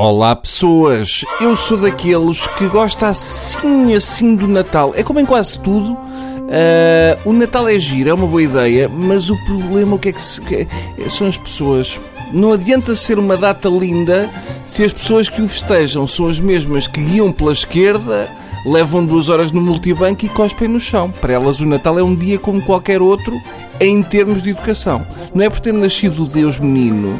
Olá pessoas, eu sou daqueles que gosta assim assim do Natal. É como em quase tudo, uh, o Natal é giro, é uma boa ideia, mas o problema o que é que, se, que é, são as pessoas. Não adianta ser uma data linda se as pessoas que o festejam são as mesmas que guiam pela esquerda, levam duas horas no multibanco e cospem no chão. Para elas o Natal é um dia como qualquer outro em termos de educação. Não é por ter nascido Deus menino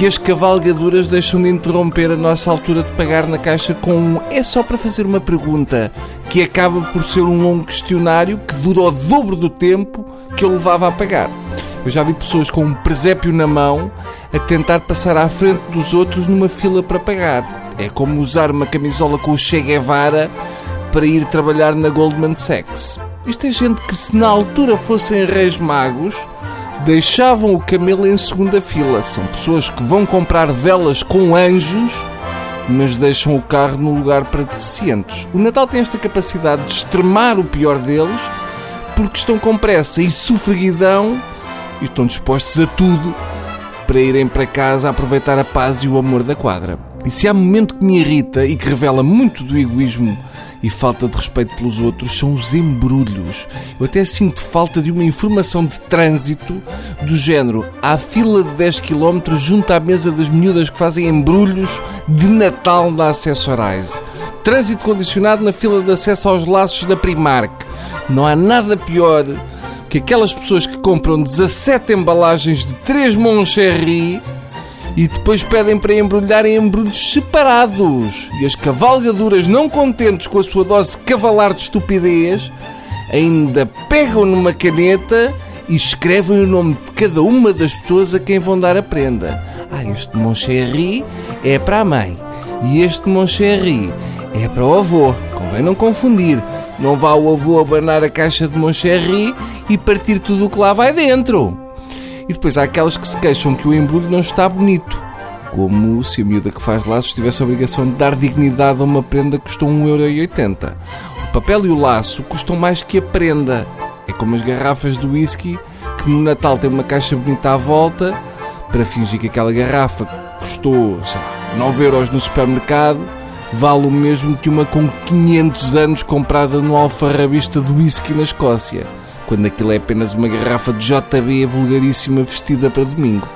que as cavalgaduras deixam de interromper a nossa altura de pagar na caixa com um é só para fazer uma pergunta, que acaba por ser um longo questionário que dura o dobro do tempo que eu levava a pagar. Eu já vi pessoas com um presépio na mão a tentar passar à frente dos outros numa fila para pagar. É como usar uma camisola com o Che Guevara para ir trabalhar na Goldman Sachs. Isto é gente que, se na altura fossem reis magos, deixavam o camelo em segunda fila. São pessoas que vão comprar velas com anjos, mas deixam o carro no lugar para deficientes. O Natal tem esta capacidade de extremar o pior deles, porque estão com pressa e sofreguidão e estão dispostos a tudo para irem para casa aproveitar a paz e o amor da quadra. E se há momento que me irrita e que revela muito do egoísmo e falta de respeito pelos outros são os embrulhos. Eu até sinto falta de uma informação de trânsito do género. Há fila de 10 km junto à mesa das miúdas que fazem embrulhos de Natal na Accessorize. Trânsito condicionado na fila de acesso aos laços da Primark. Não há nada pior que aquelas pessoas que compram 17 embalagens de 3 Moncherry e depois pedem para embrulhar em embrulhos separados. E as cavalgaduras, não contentes com a sua dose cavalar de estupidez, ainda pegam numa caneta e escrevem o nome de cada uma das pessoas a quem vão dar a prenda. Ah, este Moncherry é para a mãe e este Moncherry é para o avô. Convém não confundir. Não vá o avô abanar a caixa de Moncherry e partir tudo o que lá vai dentro. E depois há aquelas que se queixam que o embrulho não está bonito. Como se a miúda que faz laços tivesse a obrigação de dar dignidade a uma prenda que custou 1,80€. O papel e o laço custam mais que a prenda. É como as garrafas do whisky que no Natal tem uma caixa bonita à volta para fingir que aquela garrafa custou sei lá, 9 euros no supermercado vale o mesmo que uma com 500 anos comprada no alfarrabista do whisky na Escócia quando aquilo é apenas uma garrafa de JB vulgaríssima vestida para domingo.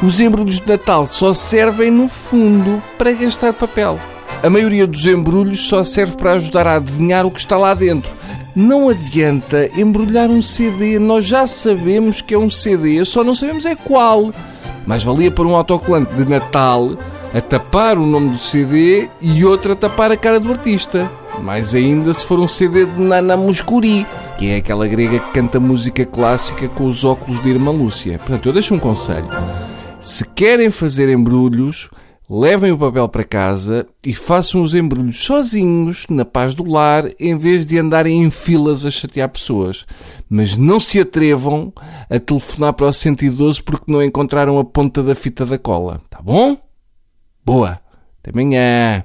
Os embrulhos de Natal só servem, no fundo, para gastar papel. A maioria dos embrulhos só serve para ajudar a adivinhar o que está lá dentro. Não adianta embrulhar um CD, nós já sabemos que é um CD, só não sabemos é qual. Mas valia para um autocolante de Natal a tapar o nome do CD e outro a tapar a cara do artista. Mais ainda se for um CD de Nana Muscuri, que é aquela grega que canta música clássica com os óculos de Irmã Lúcia. Portanto, eu deixo um conselho. Se querem fazer embrulhos, levem o papel para casa e façam os embrulhos sozinhos, na paz do lar, em vez de andarem em filas a chatear pessoas. Mas não se atrevam a telefonar para o 112 porque não encontraram a ponta da fita da cola. Tá bom? Boa! Até amanhã!